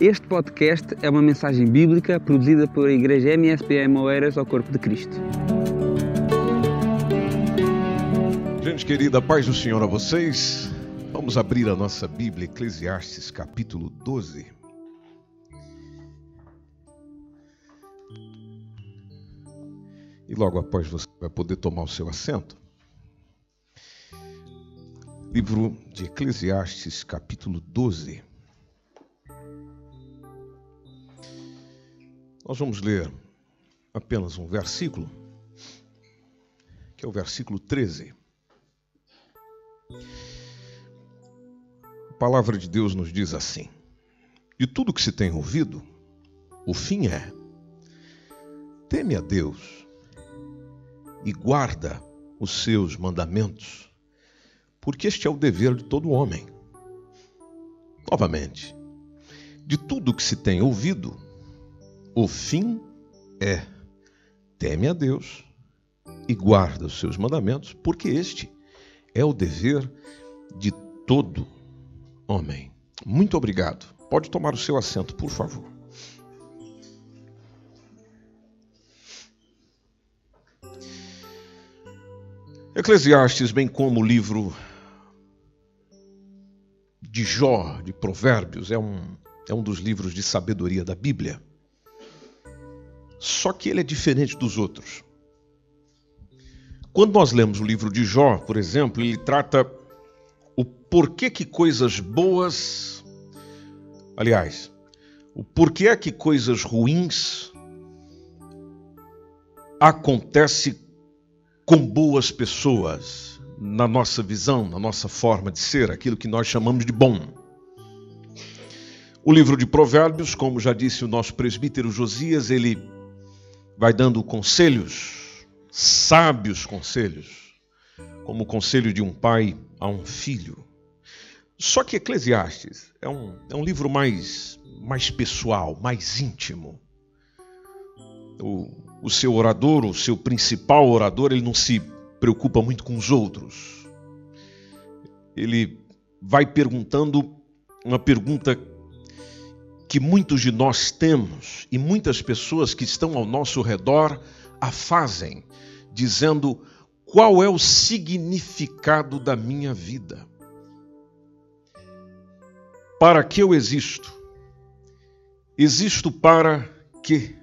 Este podcast é uma mensagem bíblica produzida pela Igreja MSPM Oeiras ao Corpo de Cristo. Gente querida, paz do Senhor a vocês. Vamos abrir a nossa Bíblia, Eclesiastes capítulo 12. E logo após você vai poder tomar o seu assento. Livro de Eclesiastes, capítulo 12. Nós vamos ler apenas um versículo, que é o versículo 13. A palavra de Deus nos diz assim: De tudo que se tem ouvido, o fim é: teme a Deus e guarda os seus mandamentos, porque este é o dever de todo homem. Novamente, de tudo que se tem ouvido, o fim é: teme a Deus e guarda os seus mandamentos, porque este é o dever de todo homem. Muito obrigado. Pode tomar o seu assento, por favor. Eclesiastes, bem como o livro de Jó, de Provérbios, é um, é um dos livros de sabedoria da Bíblia. Só que ele é diferente dos outros. Quando nós lemos o livro de Jó, por exemplo, ele trata o porquê que coisas boas, aliás, o porquê que coisas ruins acontece com boas pessoas, na nossa visão, na nossa forma de ser, aquilo que nós chamamos de bom. O livro de Provérbios, como já disse o nosso presbítero Josias, ele vai dando conselhos, sábios conselhos, como o conselho de um pai a um filho. Só que Eclesiastes é um, é um livro mais, mais pessoal, mais íntimo. O, o seu orador, o seu principal orador, ele não se preocupa muito com os outros. Ele vai perguntando uma pergunta que muitos de nós temos e muitas pessoas que estão ao nosso redor a fazem, dizendo: qual é o significado da minha vida? Para que eu existo? Existo para quê?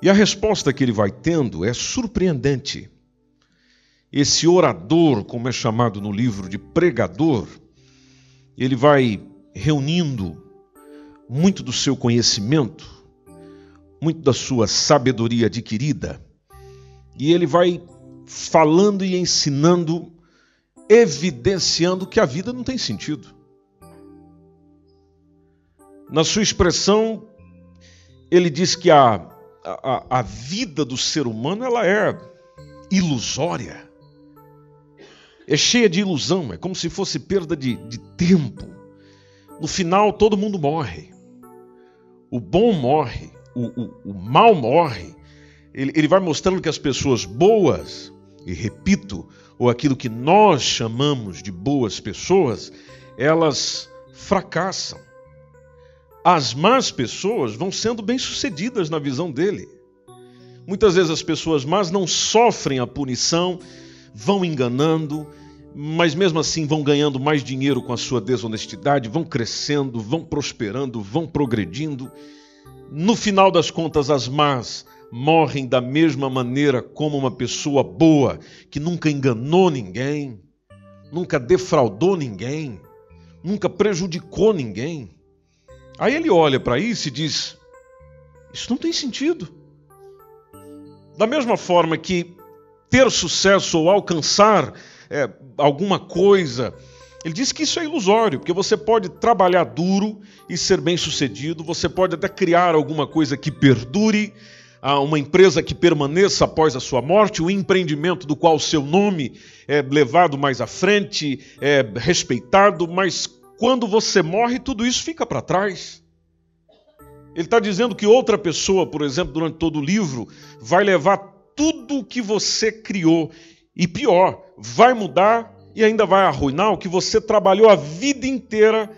E a resposta que ele vai tendo é surpreendente. Esse orador, como é chamado no livro de pregador, ele vai reunindo muito do seu conhecimento, muito da sua sabedoria adquirida, e ele vai falando e ensinando, evidenciando que a vida não tem sentido. Na sua expressão, ele diz que a a, a vida do ser humano ela é ilusória. É cheia de ilusão, é como se fosse perda de, de tempo. No final, todo mundo morre. O bom morre, o, o, o mal morre. Ele, ele vai mostrando que as pessoas boas, e repito, ou aquilo que nós chamamos de boas pessoas, elas fracassam as más pessoas vão sendo bem-sucedidas na visão dele. Muitas vezes as pessoas más não sofrem a punição, vão enganando, mas mesmo assim vão ganhando mais dinheiro com a sua desonestidade, vão crescendo, vão prosperando, vão progredindo. No final das contas, as más morrem da mesma maneira como uma pessoa boa, que nunca enganou ninguém, nunca defraudou ninguém, nunca prejudicou ninguém. Aí ele olha para isso e diz: Isso não tem sentido. Da mesma forma que ter sucesso ou alcançar é, alguma coisa, ele diz que isso é ilusório, porque você pode trabalhar duro e ser bem sucedido, você pode até criar alguma coisa que perdure, uma empresa que permaneça após a sua morte, um empreendimento do qual o seu nome é levado mais à frente, é respeitado, mas quando você morre, tudo isso fica para trás. Ele está dizendo que outra pessoa, por exemplo, durante todo o livro, vai levar tudo o que você criou. E pior, vai mudar e ainda vai arruinar o que você trabalhou a vida inteira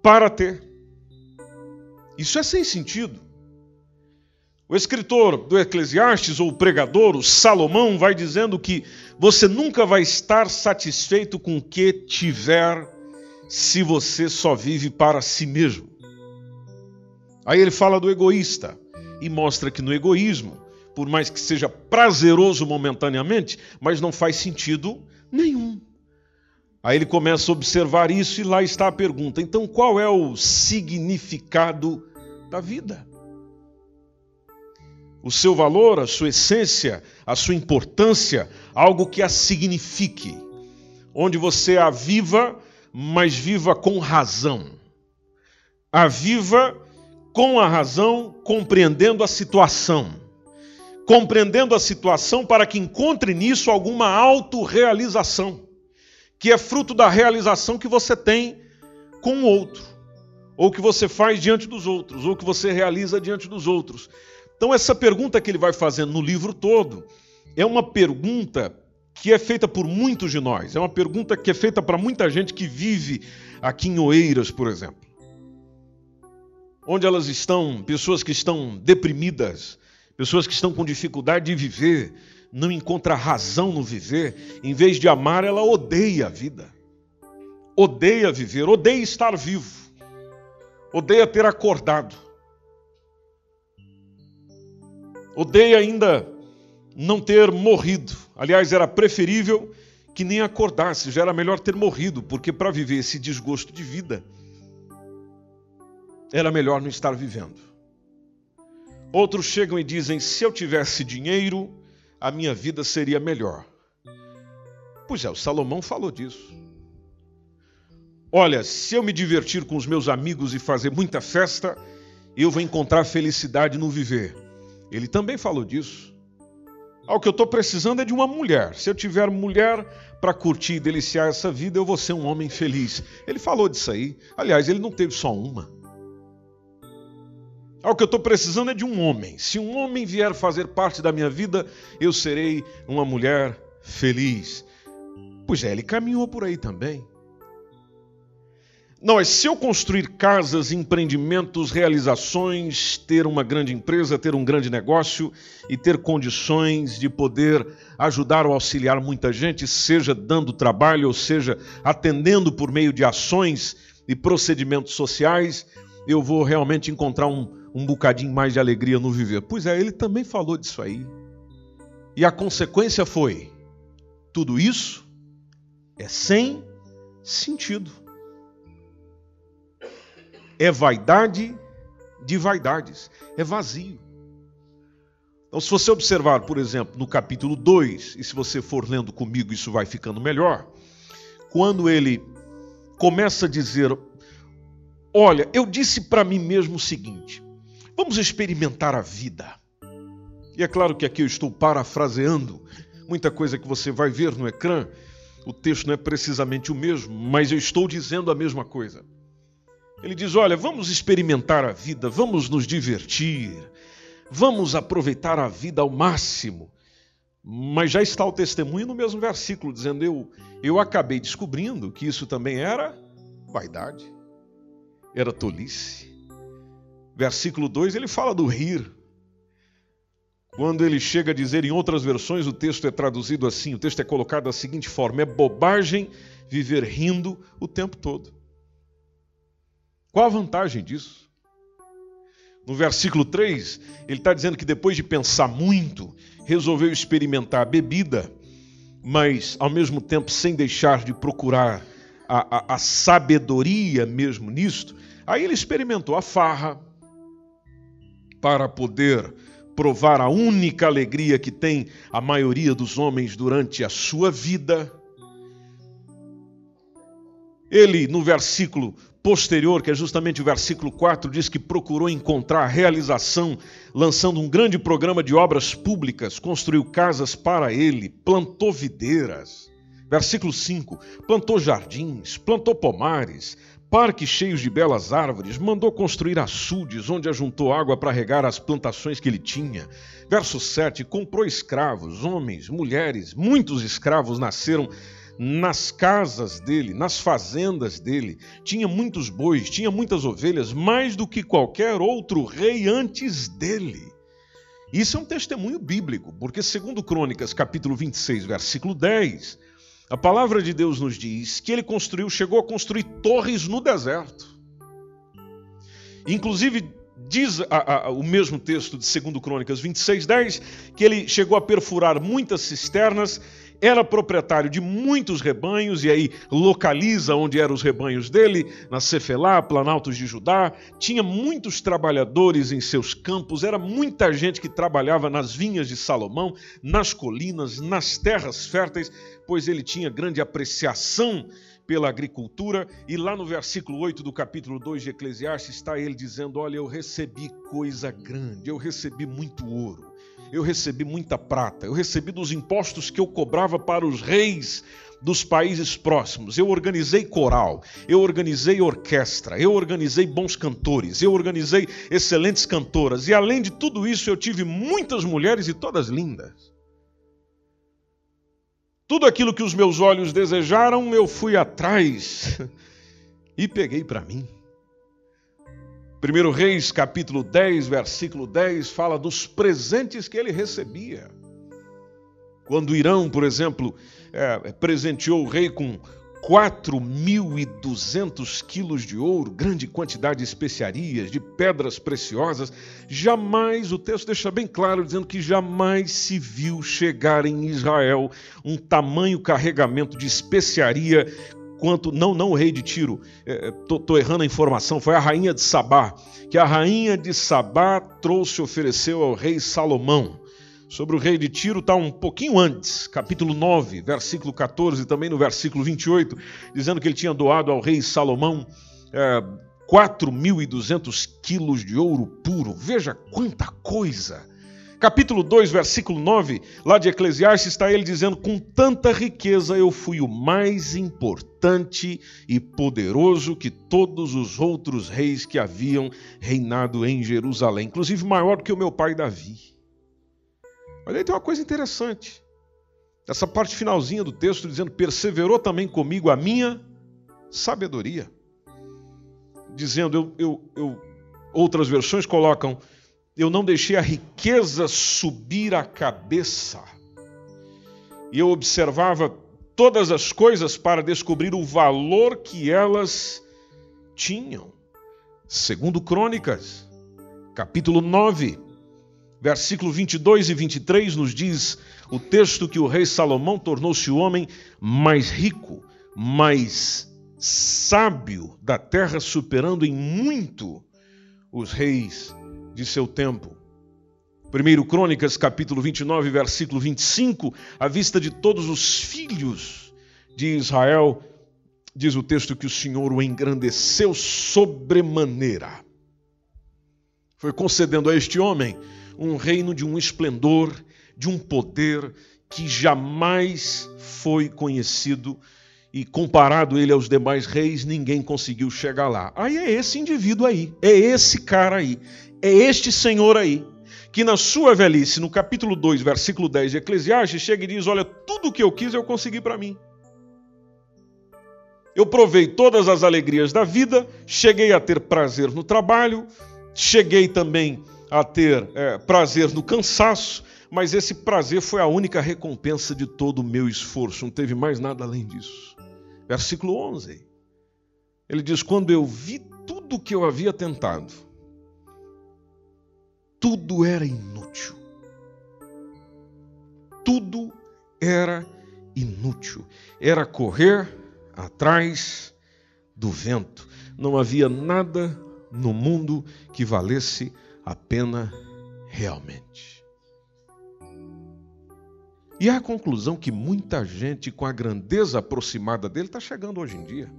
para ter. Isso é sem sentido. O escritor do Eclesiastes, ou o pregador, o Salomão, vai dizendo que você nunca vai estar satisfeito com o que tiver se você só vive para si mesmo. Aí ele fala do egoísta e mostra que no egoísmo, por mais que seja prazeroso momentaneamente, mas não faz sentido nenhum. Aí ele começa a observar isso e lá está a pergunta: então qual é o significado da vida? O seu valor, a sua essência, a sua importância, algo que a signifique, onde você a viva, mas viva com razão. A viva com a razão, compreendendo a situação. Compreendendo a situação para que encontre nisso alguma autorrealização, que é fruto da realização que você tem com o outro, ou que você faz diante dos outros, ou que você realiza diante dos outros. Então, essa pergunta que ele vai fazendo no livro todo é uma pergunta que é feita por muitos de nós, é uma pergunta que é feita para muita gente que vive aqui em Oeiras, por exemplo onde elas estão, pessoas que estão deprimidas, pessoas que estão com dificuldade de viver, não encontra razão no viver, em vez de amar, ela odeia a vida. Odeia viver, odeia estar vivo. Odeia ter acordado. Odeia ainda não ter morrido. Aliás, era preferível que nem acordasse, já era melhor ter morrido, porque para viver esse desgosto de vida, era melhor não estar vivendo. Outros chegam e dizem: se eu tivesse dinheiro, a minha vida seria melhor. Pois é, o Salomão falou disso. Olha, se eu me divertir com os meus amigos e fazer muita festa, eu vou encontrar felicidade no viver. Ele também falou disso. Ah, o que eu estou precisando é de uma mulher. Se eu tiver mulher para curtir e deliciar essa vida, eu vou ser um homem feliz. Ele falou disso aí. Aliás, ele não teve só uma. Ah, o que eu estou precisando é de um homem. Se um homem vier fazer parte da minha vida, eu serei uma mulher feliz. Pois é, ele caminhou por aí também. Não, é se eu construir casas, empreendimentos, realizações, ter uma grande empresa, ter um grande negócio e ter condições de poder ajudar ou auxiliar muita gente, seja dando trabalho, ou seja, atendendo por meio de ações e procedimentos sociais, eu vou realmente encontrar um, um bocadinho mais de alegria no viver. Pois é, ele também falou disso aí. E a consequência foi: tudo isso é sem sentido. É vaidade de vaidades, é vazio. Então, se você observar, por exemplo, no capítulo 2, e se você for lendo comigo, isso vai ficando melhor, quando ele começa a dizer: Olha, eu disse para mim mesmo o seguinte: Vamos experimentar a vida. E é claro que aqui eu estou parafraseando muita coisa que você vai ver no ecrã. O texto não é precisamente o mesmo, mas eu estou dizendo a mesma coisa. Ele diz: Olha, vamos experimentar a vida, vamos nos divertir, vamos aproveitar a vida ao máximo. Mas já está o testemunho no mesmo versículo, dizendo: Eu, eu acabei descobrindo que isso também era vaidade, era tolice versículo 2, ele fala do rir. Quando ele chega a dizer, em outras versões, o texto é traduzido assim: o texto é colocado da seguinte forma: é bobagem viver rindo o tempo todo. Qual a vantagem disso? No versículo 3, ele está dizendo que depois de pensar muito, resolveu experimentar a bebida, mas ao mesmo tempo sem deixar de procurar a, a, a sabedoria mesmo nisto. Aí ele experimentou a farra, para poder provar a única alegria que tem a maioria dos homens durante a sua vida. Ele, no versículo posterior, que é justamente o versículo 4, diz que procurou encontrar realização lançando um grande programa de obras públicas, construiu casas para ele, plantou videiras. Versículo 5: plantou jardins, plantou pomares, parques cheios de belas árvores, mandou construir açudes onde ajuntou água para regar as plantações que ele tinha. Verso 7: comprou escravos, homens, mulheres, muitos escravos nasceram nas casas dele, nas fazendas dele. Tinha muitos bois, tinha muitas ovelhas, mais do que qualquer outro rei antes dele. Isso é um testemunho bíblico, porque segundo Crônicas, capítulo 26, versículo 10, a palavra de Deus nos diz que ele construiu, chegou a construir torres no deserto. Inclusive, diz a, a, o mesmo texto de 2 Crônicas 26, 10, que ele chegou a perfurar muitas cisternas, era proprietário de muitos rebanhos, e aí localiza onde eram os rebanhos dele, na Cefelá, Planaltos de Judá, tinha muitos trabalhadores em seus campos, era muita gente que trabalhava nas vinhas de Salomão, nas colinas, nas terras férteis, pois ele tinha grande apreciação pela agricultura, e lá no versículo 8 do capítulo 2 de Eclesiastes está ele dizendo: Olha, eu recebi coisa grande, eu recebi muito ouro, eu recebi muita prata, eu recebi dos impostos que eu cobrava para os reis dos países próximos. Eu organizei coral, eu organizei orquestra, eu organizei bons cantores, eu organizei excelentes cantoras, e além de tudo isso, eu tive muitas mulheres e todas lindas. Tudo aquilo que os meus olhos desejaram, eu fui atrás e peguei para mim. 1 Reis, capítulo 10, versículo 10, fala dos presentes que ele recebia. Quando Irão, por exemplo, é, presenteou o rei com 4.200 quilos de ouro, grande quantidade de especiarias, de pedras preciosas. Jamais, o texto deixa bem claro, dizendo que jamais se viu chegar em Israel um tamanho carregamento de especiaria quanto. Não, não o rei de Tiro, estou é, errando a informação, foi a rainha de Sabá, que a rainha de Sabá trouxe ofereceu ao rei Salomão sobre o rei de Tiro está um pouquinho antes, capítulo 9, versículo 14, também no versículo 28, dizendo que ele tinha doado ao rei Salomão é, 4.200 quilos de ouro puro. Veja quanta coisa! Capítulo 2, versículo 9, lá de Eclesiastes, está ele dizendo: Com tanta riqueza eu fui o mais importante e poderoso que todos os outros reis que haviam reinado em Jerusalém, inclusive maior do que o meu pai Davi. Mas aí tem uma coisa interessante. Essa parte finalzinha do texto dizendo: perseverou também comigo a minha sabedoria. Dizendo, eu, eu, eu, outras versões colocam: eu não deixei a riqueza subir a cabeça. E eu observava todas as coisas para descobrir o valor que elas tinham. Segundo Crônicas, capítulo 9, Versículo 22 e 23 nos diz o texto que o rei Salomão tornou-se o homem mais rico, mais sábio da terra, superando em muito os reis de seu tempo. 1 Crônicas, capítulo 29, versículo 25, à vista de todos os filhos de Israel, diz o texto que o Senhor o engrandeceu sobremaneira. Foi concedendo a este homem um reino de um esplendor, de um poder que jamais foi conhecido e comparado ele aos demais reis, ninguém conseguiu chegar lá. Aí é esse indivíduo aí, é esse cara aí, é este senhor aí, que na sua velhice, no capítulo 2, versículo 10 de Eclesiastes, chega e diz: Olha, tudo o que eu quis eu consegui para mim. Eu provei todas as alegrias da vida, cheguei a ter prazer no trabalho, cheguei também a ter é, prazer no cansaço, mas esse prazer foi a única recompensa de todo o meu esforço, não teve mais nada além disso. Versículo 11. Ele diz: Quando eu vi tudo que eu havia tentado, tudo era inútil. Tudo era inútil. Era correr atrás do vento. Não havia nada no mundo que valesse a pena realmente. E é a conclusão que muita gente, com a grandeza aproximada dele, está chegando hoje em dia.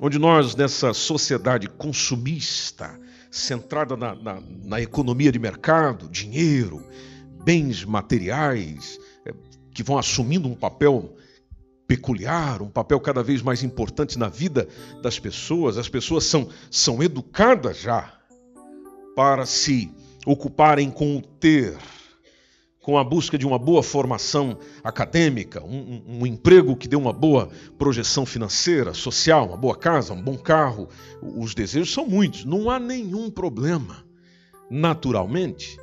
Onde nós, nessa sociedade consumista, centrada na, na, na economia de mercado, dinheiro, bens materiais, é, que vão assumindo um papel peculiar, um papel cada vez mais importante na vida das pessoas. As pessoas são, são educadas já para se ocuparem com o ter, com a busca de uma boa formação acadêmica, um, um, um, emprego que dê uma boa projeção financeira, social, uma boa casa, um bom carro. Os desejos são muitos, não há nenhum problema, naturalmente,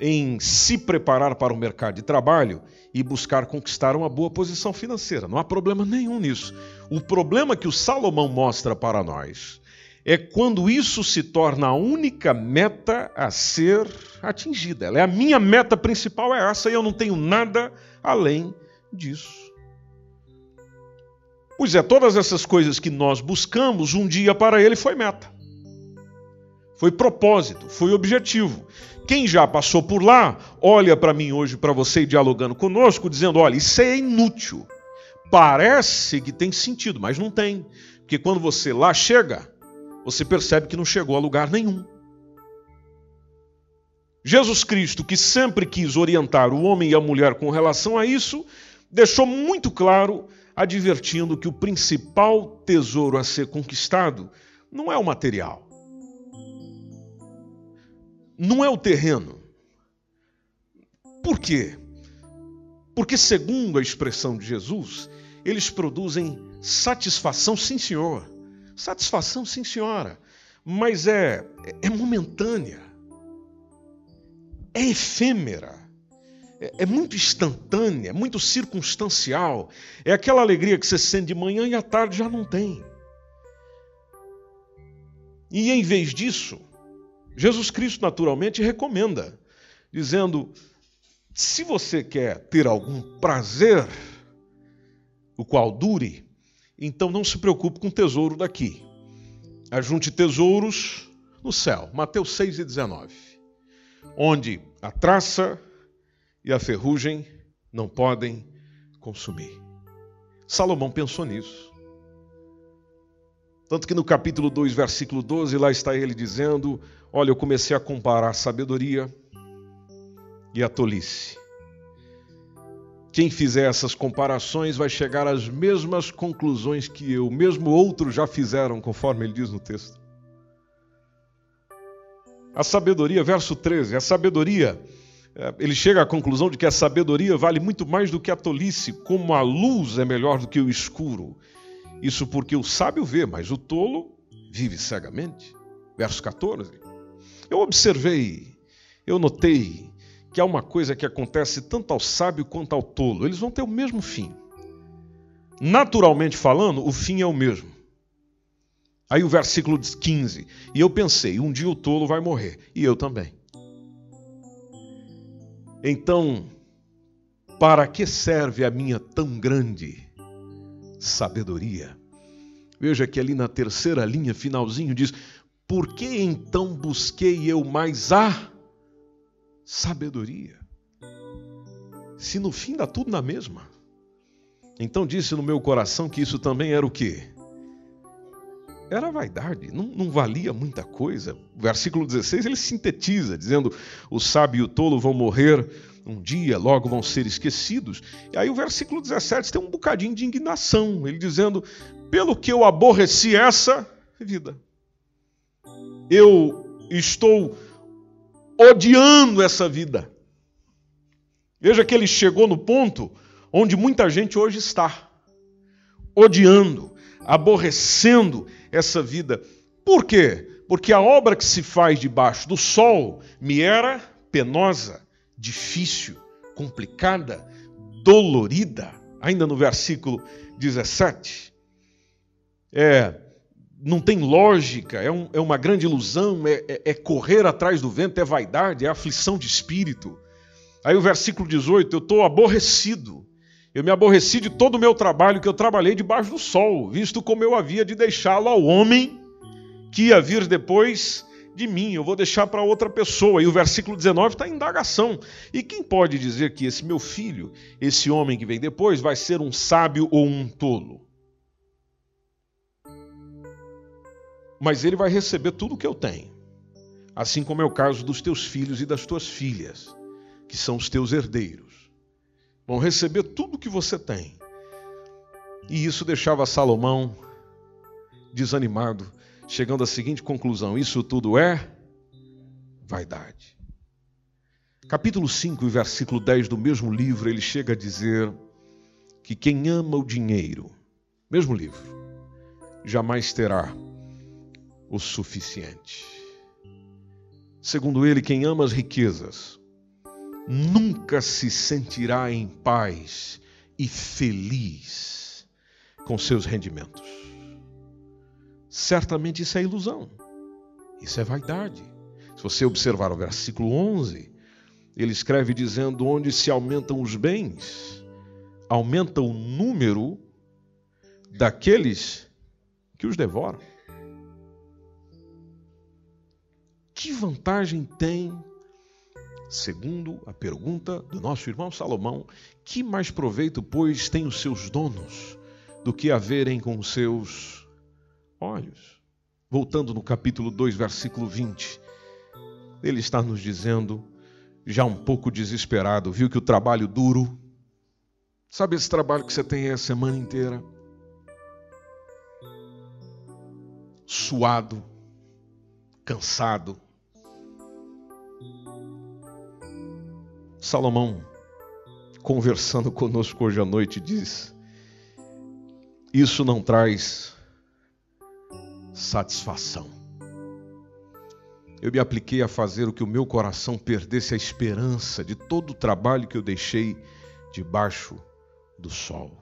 em se preparar para o mercado de trabalho e buscar conquistar uma boa posição financeira. Não há problema nenhum nisso. O problema que o Salomão mostra para nós é quando isso se torna a única meta a ser atingida. Ela é a minha meta principal é essa e eu não tenho nada além disso. Pois é, todas essas coisas que nós buscamos, um dia para ele foi meta. Foi propósito, foi objetivo. Quem já passou por lá, olha para mim hoje, para você dialogando conosco, dizendo: olha, isso é inútil. Parece que tem sentido, mas não tem. Porque quando você lá chega, você percebe que não chegou a lugar nenhum. Jesus Cristo, que sempre quis orientar o homem e a mulher com relação a isso, deixou muito claro, advertindo que o principal tesouro a ser conquistado não é o material, não é o terreno. Por quê? Porque, segundo a expressão de Jesus, eles produzem satisfação, sim, senhor. Satisfação, sim, senhora, mas é, é momentânea, é efêmera, é, é muito instantânea, é muito circunstancial. É aquela alegria que você sente de manhã e à tarde já não tem. E em vez disso, Jesus Cristo naturalmente recomenda, dizendo: se você quer ter algum prazer, o qual dure, então não se preocupe com tesouro daqui. Ajunte tesouros no céu. Mateus 6 e 19. Onde a traça e a ferrugem não podem consumir. Salomão pensou nisso. Tanto que no capítulo 2, versículo 12, lá está ele dizendo: Olha, eu comecei a comparar a sabedoria e a tolice. Quem fizer essas comparações vai chegar às mesmas conclusões que eu, mesmo outros já fizeram, conforme ele diz no texto. A sabedoria, verso 13, a sabedoria, eh, ele chega à conclusão de que a sabedoria vale muito mais do que a tolice, como a luz é melhor do que o escuro. Isso porque o sábio vê, mas o tolo vive cegamente. Verso 14. Eu observei, eu notei que há uma coisa que acontece tanto ao sábio quanto ao tolo. Eles vão ter o mesmo fim. Naturalmente falando, o fim é o mesmo. Aí o versículo 15. E eu pensei: um dia o tolo vai morrer, e eu também. Então, para que serve a minha tão grande sabedoria? Veja que ali na terceira linha, finalzinho, diz: Por que então busquei eu mais a sabedoria. Se no fim dá tudo na mesma. Então disse no meu coração que isso também era o quê? Era vaidade, não, não valia muita coisa. O versículo 16 ele sintetiza, dizendo: o sábio e o tolo vão morrer um dia, logo vão ser esquecidos. E aí o versículo 17 tem um bocadinho de indignação, ele dizendo: pelo que eu aborreci essa vida, eu estou odiando essa vida. Veja que ele chegou no ponto onde muita gente hoje está, odiando, aborrecendo essa vida. Por quê? Porque a obra que se faz debaixo do sol me era penosa, difícil, complicada, dolorida. Ainda no versículo 17. É, não tem lógica, é, um, é uma grande ilusão, é, é, é, correr atrás do vento, é vaidade, é aflição de espírito. Aí o versículo 18: Eu estou aborrecido. Eu me aborreci de todo o meu trabalho que eu trabalhei debaixo do sol, visto como eu havia de deixá-lo ao homem que ia vir depois de mim. Eu vou deixar para outra pessoa. E o versículo 19 está em indagação. E quem pode dizer que esse meu filho, esse homem que vem depois, vai ser um sábio ou um tolo? Mas ele vai receber tudo o que eu tenho. Assim como é o caso dos teus filhos e das tuas filhas, que são os teus herdeiros. Vão receber tudo o que você tem. E isso deixava Salomão desanimado, chegando à seguinte conclusão: isso tudo é vaidade. capítulo 5, versículo 10 do mesmo livro, ele chega a dizer que quem ama o dinheiro, mesmo livro, jamais terá o suficiente. Segundo ele, quem ama as riquezas nunca se sentirá em paz e feliz com seus rendimentos. Certamente isso é ilusão, isso é vaidade. Se você observar o versículo 11, ele escreve dizendo: Onde se aumentam os bens, aumenta o número daqueles que os devoram. Que vantagem tem, segundo a pergunta do nosso irmão Salomão, que mais proveito, pois, têm os seus donos do que a verem com os seus olhos? Voltando no capítulo 2, versículo 20, ele está nos dizendo, já um pouco desesperado, viu que o trabalho duro, sabe esse trabalho que você tem a semana inteira? Suado, cansado. Salomão, conversando conosco hoje à noite, diz: Isso não traz satisfação. Eu me apliquei a fazer o que o meu coração perdesse a esperança de todo o trabalho que eu deixei debaixo do sol.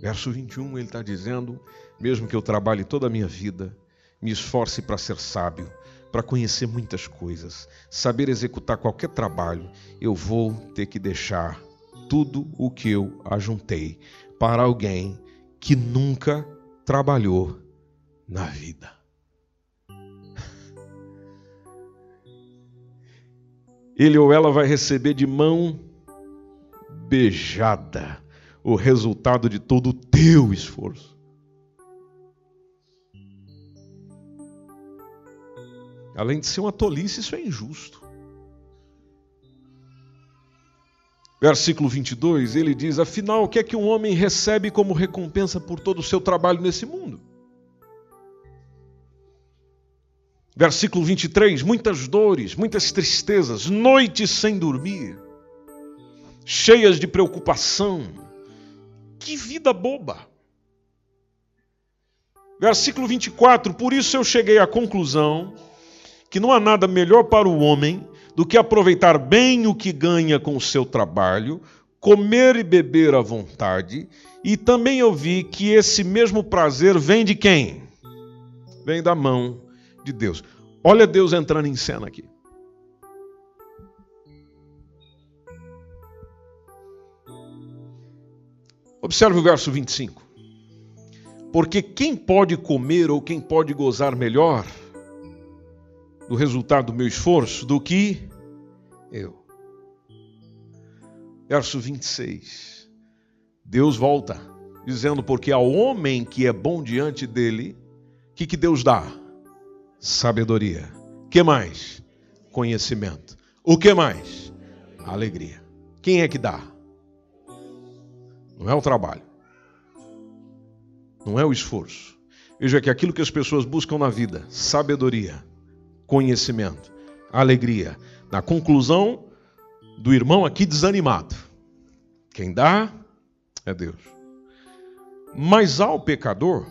Verso 21, ele está dizendo: mesmo que eu trabalhe toda a minha vida, me esforce para ser sábio, para conhecer muitas coisas, saber executar qualquer trabalho, eu vou ter que deixar tudo o que eu ajuntei para alguém que nunca trabalhou na vida. Ele ou ela vai receber de mão beijada o resultado de todo o teu esforço. Além de ser uma tolice, isso é injusto. Versículo 22, ele diz: Afinal, o que é que um homem recebe como recompensa por todo o seu trabalho nesse mundo? Versículo 23, muitas dores, muitas tristezas, noites sem dormir, cheias de preocupação. Que vida boba! Versículo 24, por isso eu cheguei à conclusão que não há nada melhor para o homem do que aproveitar bem o que ganha com o seu trabalho, comer e beber à vontade, e também ouvi que esse mesmo prazer vem de quem? Vem da mão de Deus. Olha Deus entrando em cena aqui. Observe o verso 25. Porque quem pode comer ou quem pode gozar melhor do resultado do meu esforço do que eu. Verso 26. Deus volta, dizendo: Porque ao homem que é bom diante dele, o que, que Deus dá? Sabedoria. que mais? Conhecimento. O que mais? Alegria. Quem é que dá? Não é o trabalho. Não é o esforço. Veja que aquilo que as pessoas buscam na vida, sabedoria, conhecimento, alegria. Na conclusão do irmão aqui desanimado. Quem dá é Deus. Mas ao pecador,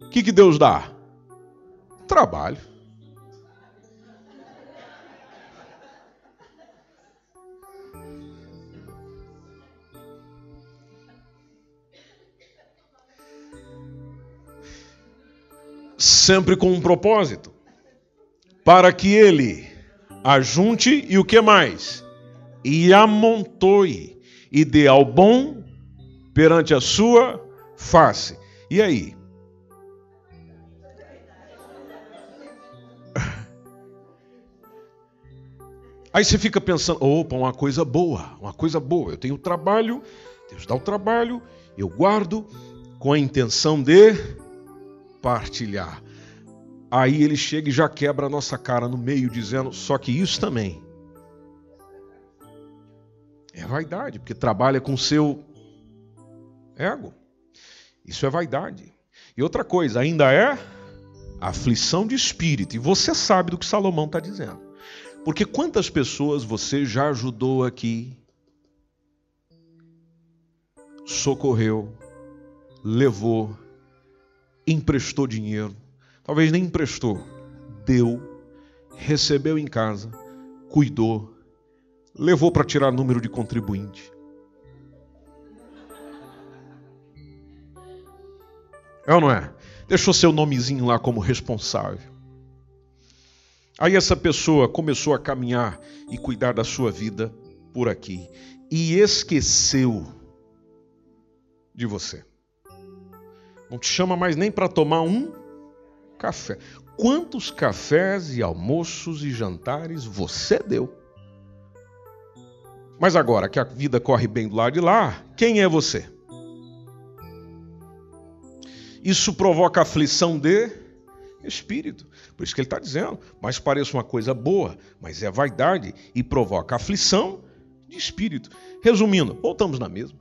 o que, que Deus dá? Trabalho. Sempre com um propósito para que ele ajunte e o que mais? E amontoe e dê ao bom perante a sua face. E aí? Aí você fica pensando, opa, uma coisa boa, uma coisa boa. Eu tenho trabalho, Deus dá o trabalho, eu guardo com a intenção de partilhar. Aí ele chega e já quebra a nossa cara no meio, dizendo: só que isso também é vaidade, porque trabalha com seu ego. Isso é vaidade. E outra coisa, ainda é aflição de espírito. E você sabe do que Salomão está dizendo. Porque quantas pessoas você já ajudou aqui, socorreu, levou, emprestou dinheiro, talvez nem emprestou, deu, recebeu em casa, cuidou, levou para tirar número de contribuinte. É ou não é? Deixou seu nomezinho lá como responsável. Aí essa pessoa começou a caminhar e cuidar da sua vida por aqui e esqueceu de você. Não te chama mais nem para tomar um café. Quantos cafés e almoços e jantares você deu? Mas agora que a vida corre bem do lado de lá, quem é você? Isso provoca aflição de espírito. Por isso que ele está dizendo, mas parece uma coisa boa, mas é vaidade e provoca aflição de espírito. Resumindo, voltamos na mesma.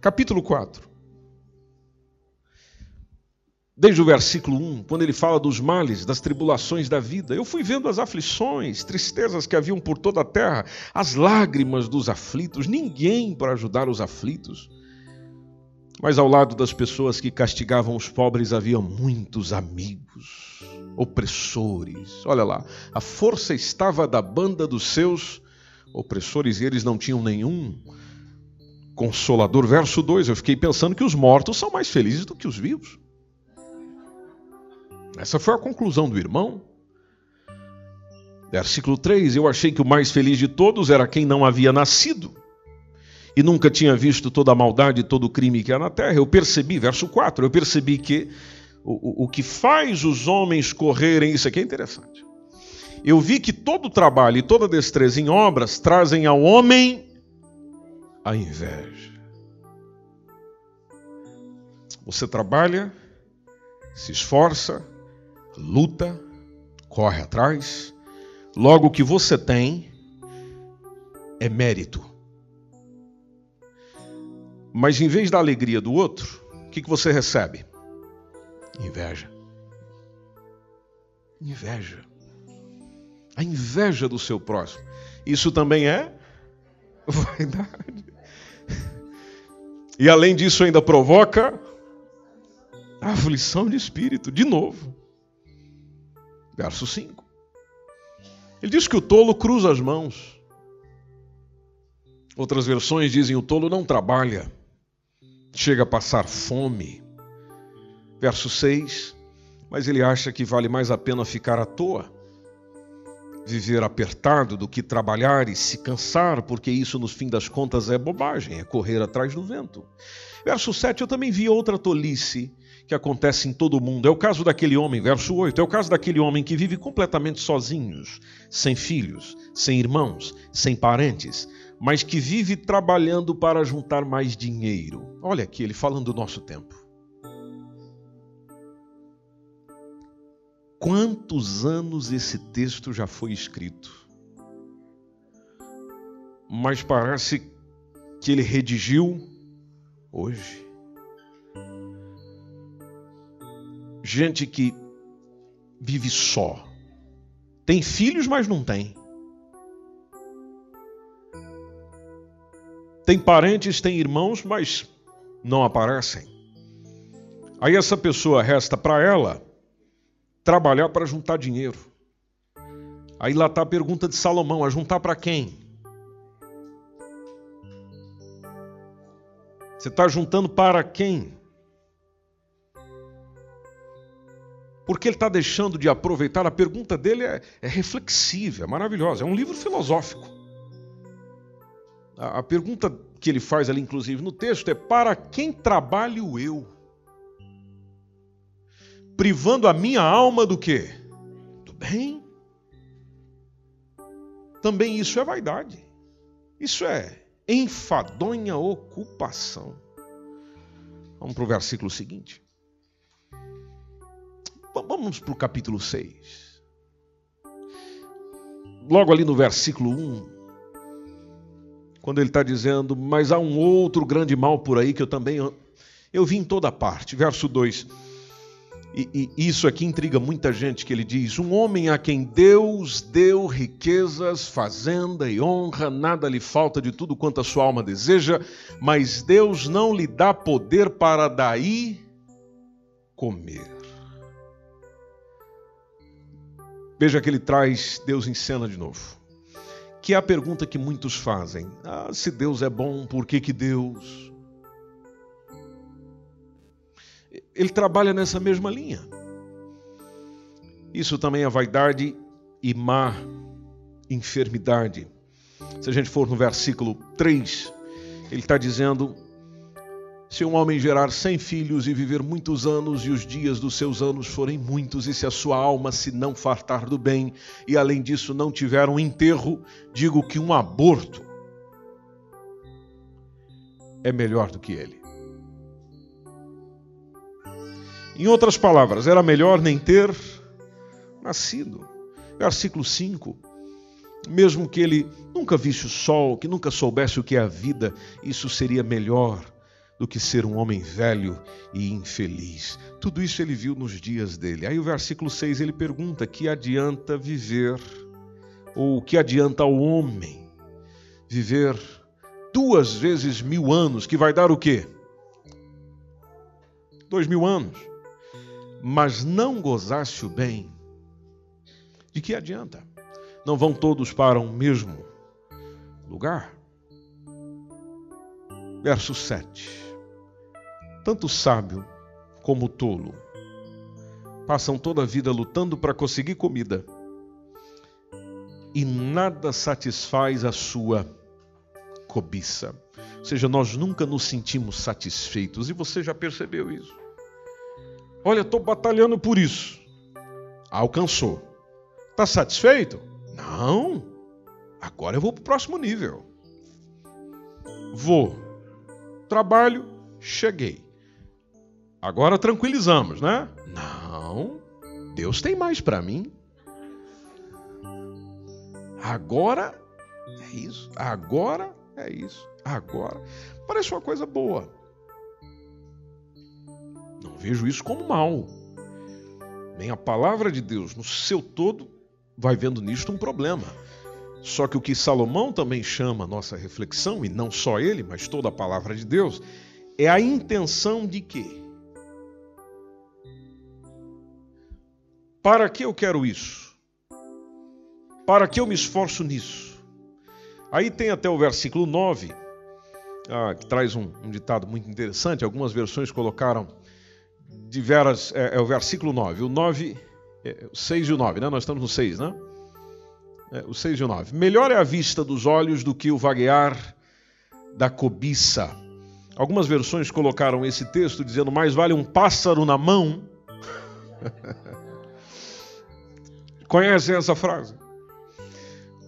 Capítulo 4. Desde o versículo 1, quando ele fala dos males, das tribulações da vida, eu fui vendo as aflições, tristezas que haviam por toda a terra, as lágrimas dos aflitos, ninguém para ajudar os aflitos. Mas ao lado das pessoas que castigavam os pobres havia muitos amigos, opressores. Olha lá, a força estava da banda dos seus opressores e eles não tinham nenhum consolador. Verso 2, eu fiquei pensando que os mortos são mais felizes do que os vivos. Essa foi a conclusão do irmão. Versículo 3: Eu achei que o mais feliz de todos era quem não havia nascido e nunca tinha visto toda a maldade e todo o crime que há na terra. Eu percebi, verso 4, eu percebi que o, o, que faz os homens correrem, isso aqui é interessante. Eu vi que todo trabalho e toda destreza em obras trazem ao homem a inveja. Você trabalha, se esforça, luta, corre atrás, logo o que você tem é mérito. Mas em vez da alegria do outro, o que, que você recebe? Inveja. Inveja. A inveja do seu próximo. Isso também é vaidade. E além disso, ainda provoca aflição de espírito, de novo. Verso 5. Ele diz que o tolo cruza as mãos. Outras versões dizem: o tolo não trabalha chega a passar fome. Verso 6. Mas ele acha que vale mais a pena ficar à toa, viver apertado do que trabalhar e se cansar, porque isso, no fim das contas, é bobagem, é correr atrás do vento. Verso 7, eu também vi outra tolice que acontece em todo mundo. É o caso daquele homem, verso 8, é o caso daquele homem que vive completamente sozinhos, sem filhos, sem irmãos, sem parentes, mas que vive trabalhando para juntar mais dinheiro. Olha aqui, ele falando do nosso tempo. Quantos anos esse texto já foi escrito? Mas parece que ele redigiu hoje. Gente que vive só. Tem filhos, mas não tem. Tem parentes, tem irmãos, mas não aparecem. Aí essa pessoa resta para ela trabalhar para juntar dinheiro. Aí lá está a pergunta de Salomão: a juntar para quem? Você está juntando para quem? Porque ele está deixando de aproveitar. A pergunta dele é, é reflexiva, é maravilhosa. É um livro filosófico. A, a pergunta que ele faz ali, inclusive, no texto é: para quem trabalho eu? Privando a minha alma do quê? Do bem. Também isso é vaidade. Isso é enfadonha ocupação. Vamos para o versículo seguinte. Vamos para o capítulo 6. Logo ali no versículo 1, quando ele está dizendo, mas há um outro grande mal por aí que eu também eu vi em toda parte. Verso 2: E, e, isso aqui intriga muita gente que ele diz: um homem a quem Deus deu riquezas, fazenda e honra, nada lhe falta de tudo quanto a sua alma deseja, mas Deus não lhe dá poder para daí comer. Veja que ele traz Deus em cena de novo. Que é a pergunta que muitos fazem: ah, se Deus é bom, por que, que Deus? ele trabalha nessa mesma linha. Isso também é vaidade e má enfermidade. Se a gente for no versículo 3, ele está dizendo: Se um homem gerar cem filhos e viver muitos anos, e os dias dos seus anos forem muitos, e se a sua alma se não fartar do bem, e além disso não tiver um enterro, digo que um aborto é melhor do que ele. Em outras palavras, era melhor nem ter nascido. Versículo 5. Mesmo que ele nunca visse o sol, que nunca soubesse o que é a vida, isso seria melhor do que ser um homem velho e infeliz. Tudo isso ele viu nos dias dele. Aí o versículo 6 ele pergunta: que adianta viver, ou que adianta ao homem viver duas vezes mil anos, que vai dar o quê? Dois mil anos mas não gozasse o bem, de que adianta? Não vão todos para o mesmo lugar? Verso 7. Tanto sábio como tolo passam toda a vida lutando para conseguir comida e nada satisfaz a sua cobiça. Ou seja, nós nunca nos sentimos satisfeitos e você já percebeu isso. Olha, estou batalhando por isso. Alcançou. Está satisfeito? Não. Agora eu vou para o próximo nível. Vou. Trabalho, cheguei. Agora tranquilizamos, né? Não. Deus tem mais para mim. Agora é isso. Agora é isso. Agora. Parece uma coisa boa. Não vejo isso como mal. Nem a palavra de Deus, no seu todo, vai vendo nisto um problema. Só que o que Salomão também chama a nossa reflexão, e não só ele, mas toda a palavra de Deus, é a intenção de quê? Para que eu quero isso? Para que eu me esforço nisso? Aí tem até o versículo 9, ah, que traz um, um ditado muito interessante. Algumas versões colocaram de Veras, é, é, o versículo 9. O 9, é, o 6 e o 9, né? Nós estamos no 6, né? É, o 6 e o 9. Melhor é a vista dos olhos do que o vaguear da cobiça. Algumas versões colocaram esse texto dizendo: mais vale um pássaro na mão. Conhecem essa frase?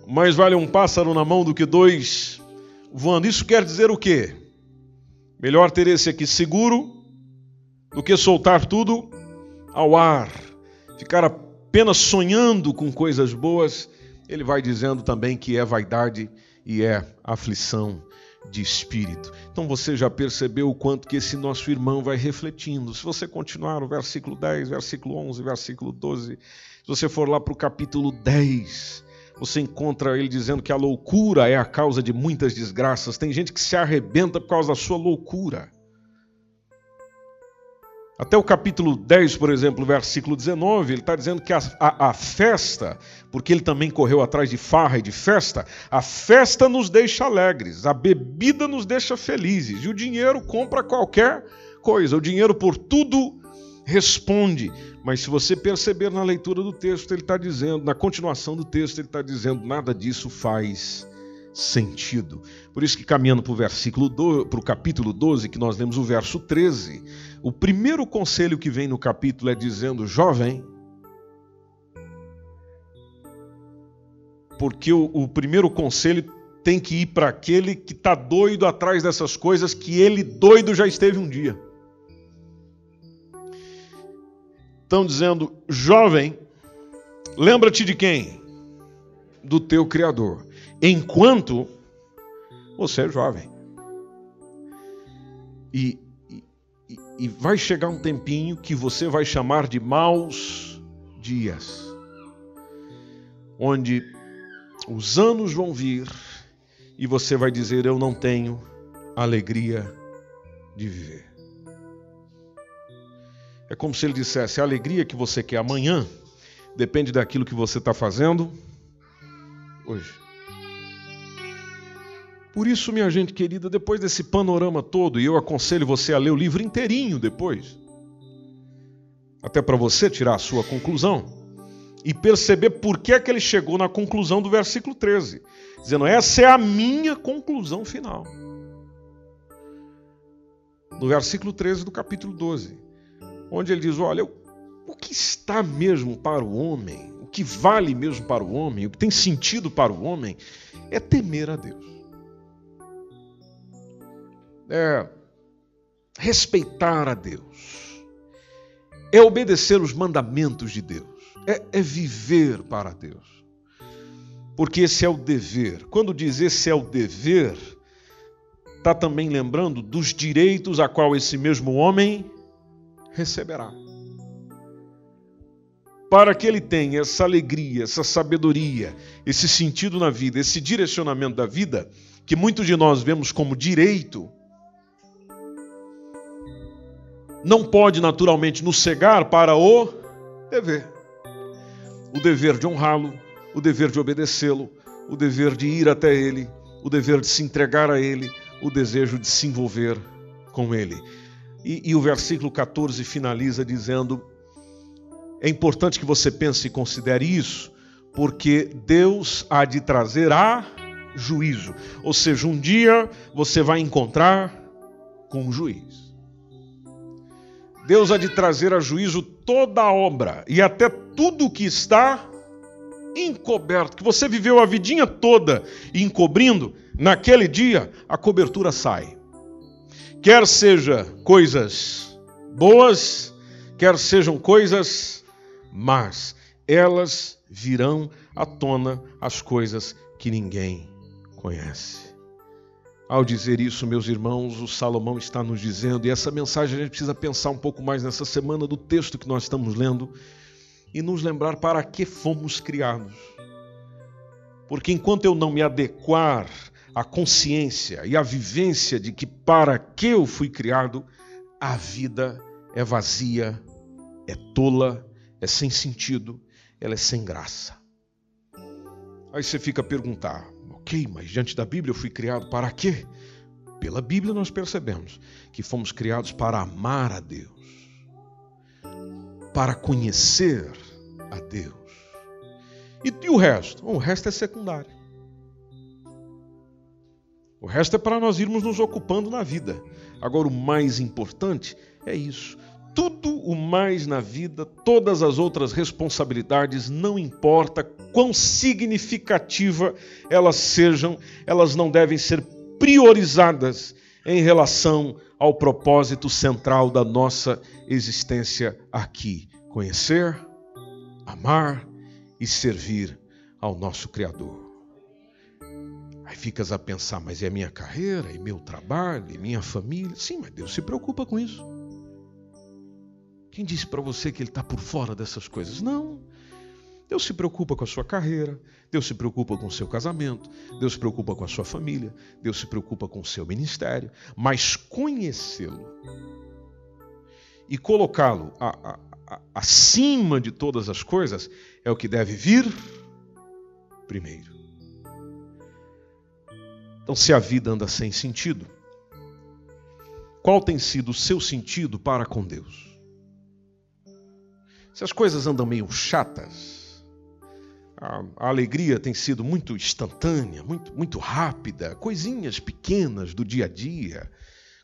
Mais vale um pássaro na mão do que dois voando. Isso quer dizer o quê? Melhor ter esse aqui seguro do que soltar tudo ao ar, ficar apenas sonhando com coisas boas. Ele vai dizendo também que é vaidade e é aflição de espírito. Então você já percebeu o quanto que esse nosso irmão vai refletindo. Se você continuar o versículo 10, versículo 11, versículo 12, se você for lá para o capítulo 10, você encontra ele dizendo que a loucura é a causa de muitas desgraças. Tem gente que se arrebenta por causa da sua loucura. Até o capítulo 10, por exemplo, versículo 19, ele está dizendo que a, a, a, festa, porque ele também correu atrás de farra e de festa, a festa nos deixa alegres, a bebida nos deixa felizes, e o dinheiro compra qualquer coisa, o dinheiro por tudo responde. Mas se você perceber na leitura do texto, ele está dizendo, na continuação do texto, ele está dizendo: nada disso faz sentido. Por isso que caminhando para o versículo para o capítulo 12, que nós lemos o verso 13, o primeiro conselho que vem no capítulo é dizendo, jovem, porque o, o primeiro conselho tem que ir para aquele que está doido atrás dessas coisas que ele doido já esteve um dia. Estão dizendo, jovem, lembra-te de quem? Do teu Criador enquanto você é jovem. E, e, e vai chegar um tempinho que você vai chamar de maus dias, onde os anos vão vir e você vai dizer: Eu não tenho alegria de viver. É como se ele dissesse: A alegria que você quer amanhã depende daquilo que você está fazendo hoje. Por isso, minha gente querida, depois desse panorama todo, e eu aconselho você a ler o livro inteirinho depois, até para você tirar a sua conclusão e perceber por que é que ele chegou na conclusão do versículo 13, dizendo: Essa é a minha conclusão final. No versículo 13 do capítulo 12, onde ele diz: Olha, o que está mesmo para o homem, o que vale mesmo para o homem, o que tem sentido para o homem, é temer a Deus. É respeitar a Deus. É obedecer os mandamentos de Deus. É, é viver para Deus. Porque esse é o dever. Quando diz esse é o dever, está também lembrando dos direitos a qual esse mesmo homem receberá para que ele tenha essa alegria, essa sabedoria, esse sentido na vida, esse direcionamento da vida, que muitos de nós vemos como direito, não pode naturalmente nos cegar para o dever. O dever de honrá-lo, o dever de obedecê-lo, o dever de ir até ele, o dever de se entregar a ele, o desejo de se envolver com ele. E, e o versículo 14 finaliza dizendo: é importante que você pense e considere isso, porque Deus há de trazer a juízo. Ou seja, um dia você vai encontrar com um juiz. Deus há de trazer a juízo toda a obra e até tudo que está encoberto, que você viveu a vidinha toda encobrindo, naquele dia a cobertura sai. Quer seja coisas boas, quer sejam coisas mas elas virão à tona as coisas que ninguém conhece. Ao dizer isso, meus irmãos, o Salomão está nos dizendo, e essa mensagem a gente precisa pensar um pouco mais nessa semana do texto que nós estamos lendo e nos lembrar para que fomos criados. Porque enquanto eu não me adequar à consciência e à vivência de que para que eu fui criado, a vida é vazia, é tola é sem sentido, ela é sem graça. Aí você fica a perguntar, ok, mas diante da Bíblia eu fui criado para quê? Pela Bíblia nós percebemos que fomos criados para amar a Deus, para conhecer a Deus. E, e o resto? o resto é secundário. O resto é para nós irmos nos ocupando na vida. Agora, o mais importante é isso tudo o mais na vida, todas as outras responsabilidades, não importa quão significativa elas sejam, elas não devem ser priorizadas em relação ao propósito central da nossa existência aqui: conhecer, amar e servir ao nosso Criador. Ficas a pensar, mas é a minha carreira, e meu trabalho, e minha família? Sim, mas Deus se preocupa com isso. Quem disse para você que ele está por fora dessas coisas? Não. Deus se preocupa com a sua carreira, Deus se preocupa com o seu casamento, Deus se preocupa com a sua família, Deus se preocupa com o seu ministério, mas conhecê-lo e colocá-lo acima de todas as coisas é o que deve vir primeiro. Então, se a vida anda sem sentido, qual tem sido o seu sentido para com Deus? Se as coisas andam meio chatas, a, alegria tem sido muito instantânea, muito, muito rápida, coisinhas pequenas do dia a dia,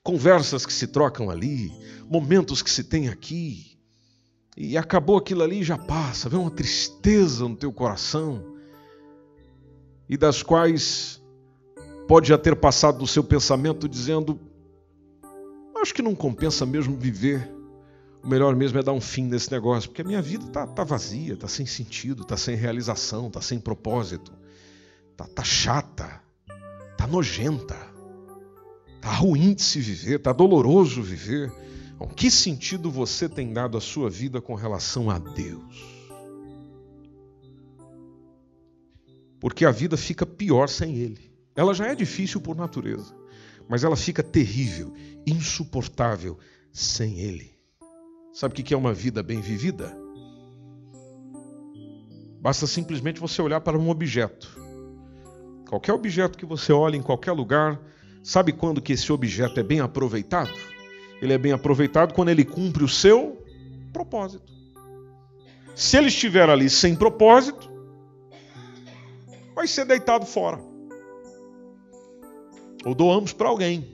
conversas que se trocam ali, momentos que se tem aqui, e acabou aquilo ali e já passa, vem uma tristeza no teu coração, e das quais pode já ter passado do seu pensamento dizendo: acho que não compensa mesmo viver o melhor mesmo é dar um fim nesse negócio, porque a minha vida tá, tá vazia, tá sem sentido, tá sem realização, tá sem propósito, tá, tá chata, tá nojenta, tá ruim de se viver, tá doloroso viver. Bom, que sentido você tem dado à sua vida com relação a Deus? Porque a vida fica pior sem Ele. Ela já é difícil por natureza, mas ela fica terrível, insuportável sem Ele. Sabe o que é uma vida bem vivida? Basta simplesmente você olhar para um objeto. Qualquer objeto que você olhe em qualquer lugar, sabe quando que esse objeto é bem aproveitado? Ele é bem aproveitado quando ele cumpre o seu propósito. Se ele estiver ali sem propósito, vai ser deitado fora. Ou doamos para alguém.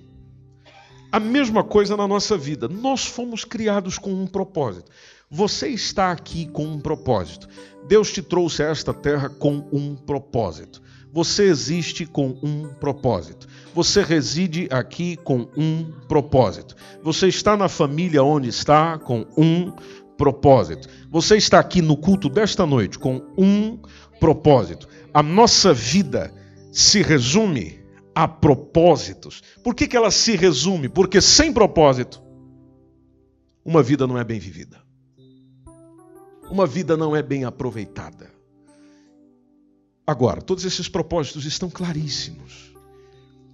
A mesma coisa na nossa vida. Nós fomos criados com um propósito. Você está aqui com um propósito. Deus te trouxe a esta terra com um propósito. Você existe com um propósito. Você reside aqui com um propósito. Você está na família onde está com um propósito. Você está aqui no culto desta noite com um propósito. A nossa vida se resume a propósitos. Por que, que ela se resume? Porque sem propósito, uma vida não é bem vivida. Uma vida não é bem aproveitada. Agora, todos esses propósitos estão claríssimos,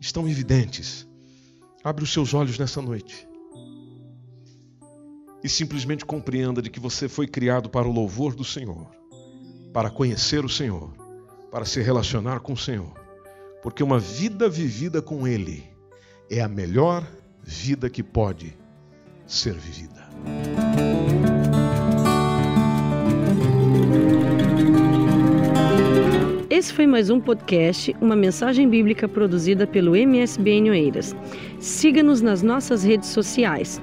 estão evidentes. Abre os seus olhos nessa noite e simplesmente compreenda de que você foi criado para o louvor do Senhor, para conhecer o Senhor, para se relacionar com o Senhor porque uma vida vivida com Ele é a melhor vida que pode ser vivida. Esse foi mais um podcast, uma mensagem bíblica produzida pelo MSBN Oeiras. Siga-nos nas nossas redes sociais,